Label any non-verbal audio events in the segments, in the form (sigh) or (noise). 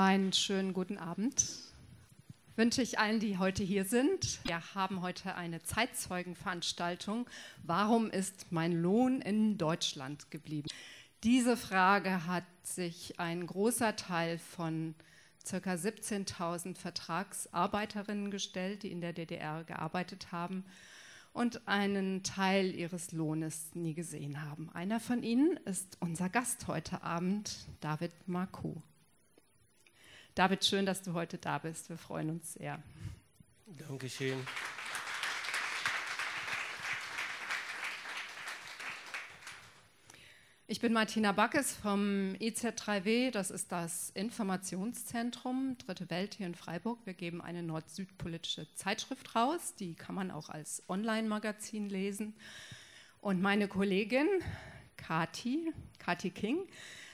Einen schönen guten Abend wünsche ich allen, die heute hier sind. Wir haben heute eine Zeitzeugenveranstaltung. Warum ist mein Lohn in Deutschland geblieben? Diese Frage hat sich ein großer Teil von ca. 17.000 Vertragsarbeiterinnen gestellt, die in der DDR gearbeitet haben und einen Teil ihres Lohnes nie gesehen haben. Einer von ihnen ist unser Gast heute Abend, David Marcoux. David, schön, dass du heute da bist. Wir freuen uns sehr. Dankeschön. Ich bin Martina Backes vom IZ3W, das ist das Informationszentrum Dritte Welt hier in Freiburg. Wir geben eine nord-süd-politische Zeitschrift raus, die kann man auch als Online-Magazin lesen. Und meine Kollegin Kati, Kati King,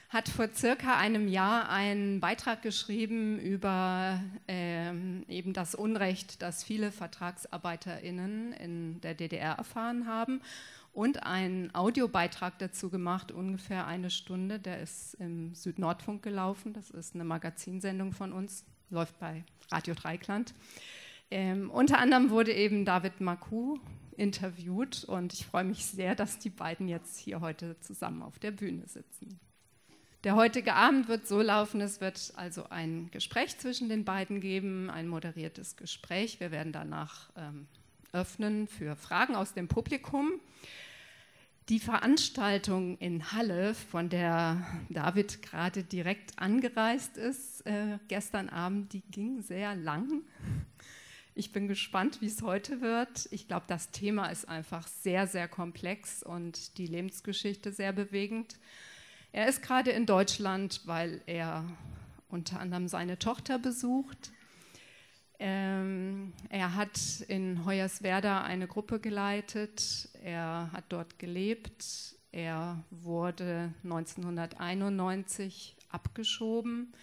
hat vor circa einem Jahr einen Beitrag geschrieben über ähm, eben das Unrecht, das viele VertragsarbeiterInnen in der DDR erfahren haben und einen Audiobeitrag dazu gemacht, ungefähr eine Stunde. Der ist im Südnordfunk gelaufen. Das ist eine Magazinsendung von uns, läuft bei Radio Dreikland. Ähm, unter anderem wurde eben David Maku interviewt und ich freue mich sehr, dass die beiden jetzt hier heute zusammen auf der Bühne sitzen. Der heutige Abend wird so laufen, es wird also ein Gespräch zwischen den beiden geben, ein moderiertes Gespräch. Wir werden danach ähm, öffnen für Fragen aus dem Publikum. Die Veranstaltung in Halle, von der David gerade direkt angereist ist, äh, gestern Abend, die ging sehr lang. Ich bin gespannt, wie es heute wird. Ich glaube, das Thema ist einfach sehr, sehr komplex und die Lebensgeschichte sehr bewegend. Er ist gerade in Deutschland, weil er unter anderem seine Tochter besucht. Ähm, er hat in Hoyerswerda eine Gruppe geleitet. Er hat dort gelebt. Er wurde 1991 abgeschoben,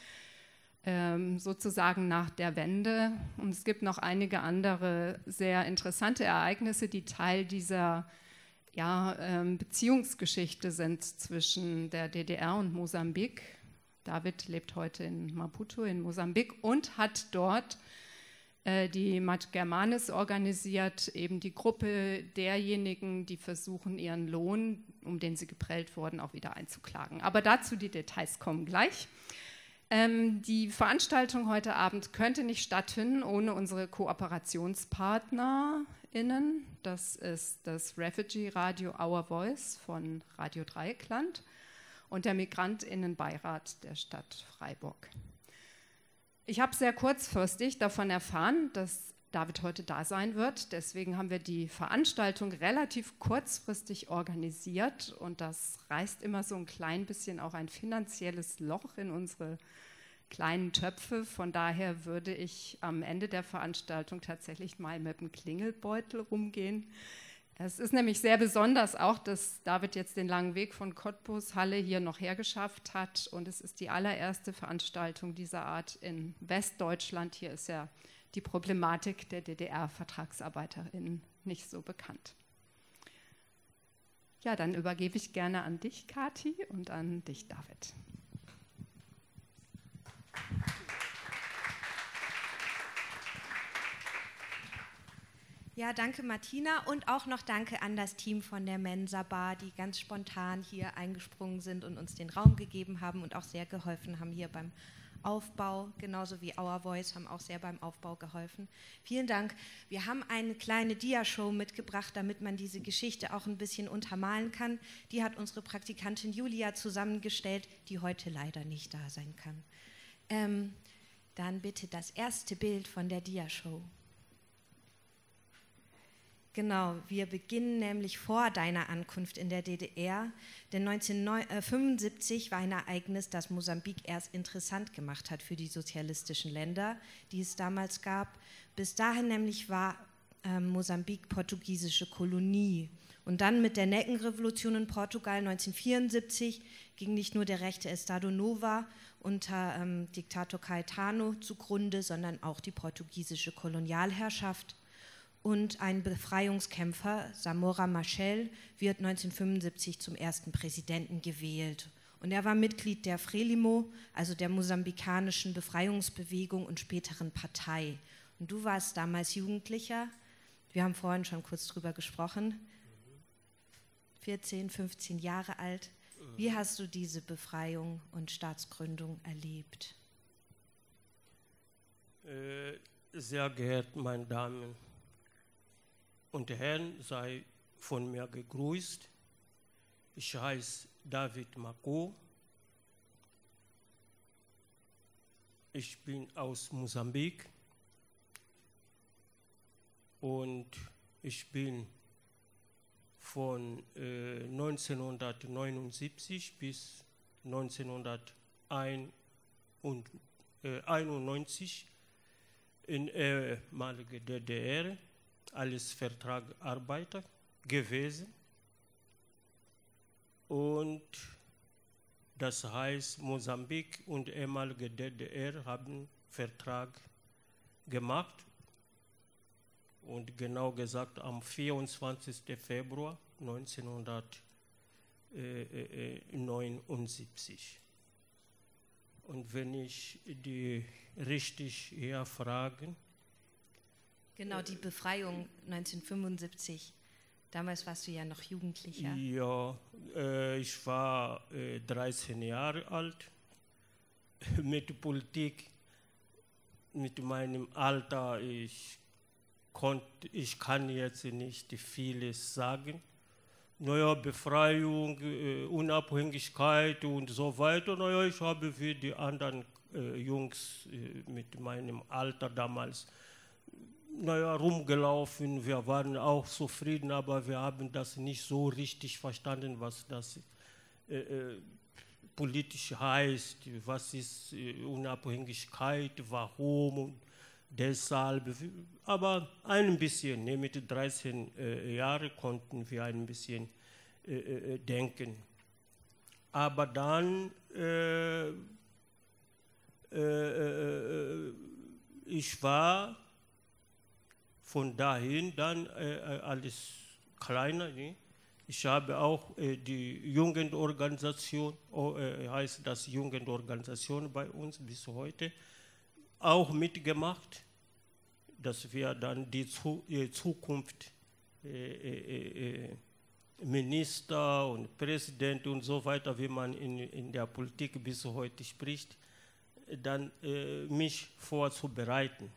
ähm, sozusagen nach der Wende. Und es gibt noch einige andere sehr interessante Ereignisse, die Teil dieser ja, ähm, Beziehungsgeschichte sind zwischen der DDR und Mosambik. David lebt heute in Maputo in Mosambik und hat dort äh, die Mat Germanis organisiert, eben die Gruppe derjenigen, die versuchen, ihren Lohn, um den sie geprellt wurden, auch wieder einzuklagen. Aber dazu die Details kommen gleich. Ähm, die Veranstaltung heute Abend könnte nicht stattfinden ohne unsere Kooperationspartner HörerInnen. Das ist das Refugee Radio Our Voice von Radio Dreieckland und der Migrantinnenbeirat der Stadt Freiburg. Ich habe sehr kurzfristig davon erfahren, dass David heute da sein wird. Deswegen haben wir die Veranstaltung relativ kurzfristig organisiert und das reißt immer so ein klein bisschen auch ein finanzielles Loch in unsere kleinen Töpfe. Von daher würde ich am Ende der Veranstaltung tatsächlich mal mit einem Klingelbeutel rumgehen. Es ist nämlich sehr besonders auch, dass David jetzt den langen Weg von Cottbus Halle hier noch hergeschafft hat. Und es ist die allererste Veranstaltung dieser Art in Westdeutschland. Hier ist ja die Problematik der DDR-VertragsarbeiterInnen nicht so bekannt. Ja, dann übergebe ich gerne an dich, Kati, und an dich, David. Ja, danke Martina und auch noch danke an das Team von der Mensa Bar, die ganz spontan hier eingesprungen sind und uns den Raum gegeben haben und auch sehr geholfen haben hier beim Aufbau, genauso wie Our Voice haben auch sehr beim Aufbau geholfen. Vielen Dank. Wir haben eine kleine Dia-Show mitgebracht, damit man diese Geschichte auch ein bisschen untermalen kann. Die hat unsere Praktikantin Julia zusammengestellt, die heute leider nicht da sein kann. Ähm, dann bitte das erste Bild von der Dia-Show. Genau, wir beginnen nämlich vor deiner Ankunft in der DDR, denn 1975 war ein Ereignis, das Mosambik erst interessant gemacht hat für die sozialistischen Länder, die es damals gab. Bis dahin nämlich war äh, Mosambik portugiesische Kolonie. Und dann mit der Neckenrevolution in Portugal 1974 ging nicht nur der rechte Estado Nova unter ähm, Diktator Caetano zugrunde, sondern auch die portugiesische Kolonialherrschaft. Und ein Befreiungskämpfer, Samora Machel, wird 1975 zum ersten Präsidenten gewählt. Und er war Mitglied der Frelimo, also der mosambikanischen Befreiungsbewegung und späteren Partei. Und du warst damals Jugendlicher. Wir haben vorhin schon kurz drüber gesprochen. 14, 15 Jahre alt. Wie hast du diese Befreiung und Staatsgründung erlebt? Äh, sehr geehrte meine Damen und Herren, sei von mir gegrüßt. Ich heiße David Mako. Ich bin aus Mosambik und ich bin von äh, 1979 bis 1991 in ehemaliger DDR als Vertragarbeiter gewesen. Und das heißt, Mosambik und ehemalige DDR haben Vertrag gemacht. Und genau gesagt am 24. Februar 1979. Und wenn ich die richtig hier fragen. Genau, die Befreiung 1975. Damals warst du ja noch Jugendlicher. Ja, äh, ich war äh, 13 Jahre alt. (laughs) mit Politik, mit meinem Alter, ich, konnt, ich kann jetzt nicht vieles sagen. Naja, Befreiung, äh, Unabhängigkeit und so weiter. Naja, ich habe wie die anderen äh, Jungs äh, mit meinem Alter damals naja, rumgelaufen. Wir waren auch zufrieden, aber wir haben das nicht so richtig verstanden, was das äh, äh, politisch heißt, was ist äh, Unabhängigkeit, warum deshalb. Aber ein bisschen, ne, mit 13 äh, Jahren konnten wir ein bisschen äh, äh, denken. Aber dann, ich war von dahin dann äh, äh, alles kleiner. Ne? Ich habe auch äh, die Jugendorganisation, oh, äh, heißt das Jugendorganisation bei uns bis heute, auch mitgemacht, dass wir dann die Zu äh, Zukunft äh, Minister und Präsident und so weiter, wie man in, in der Politik bis heute spricht, dann mich vorzubereiten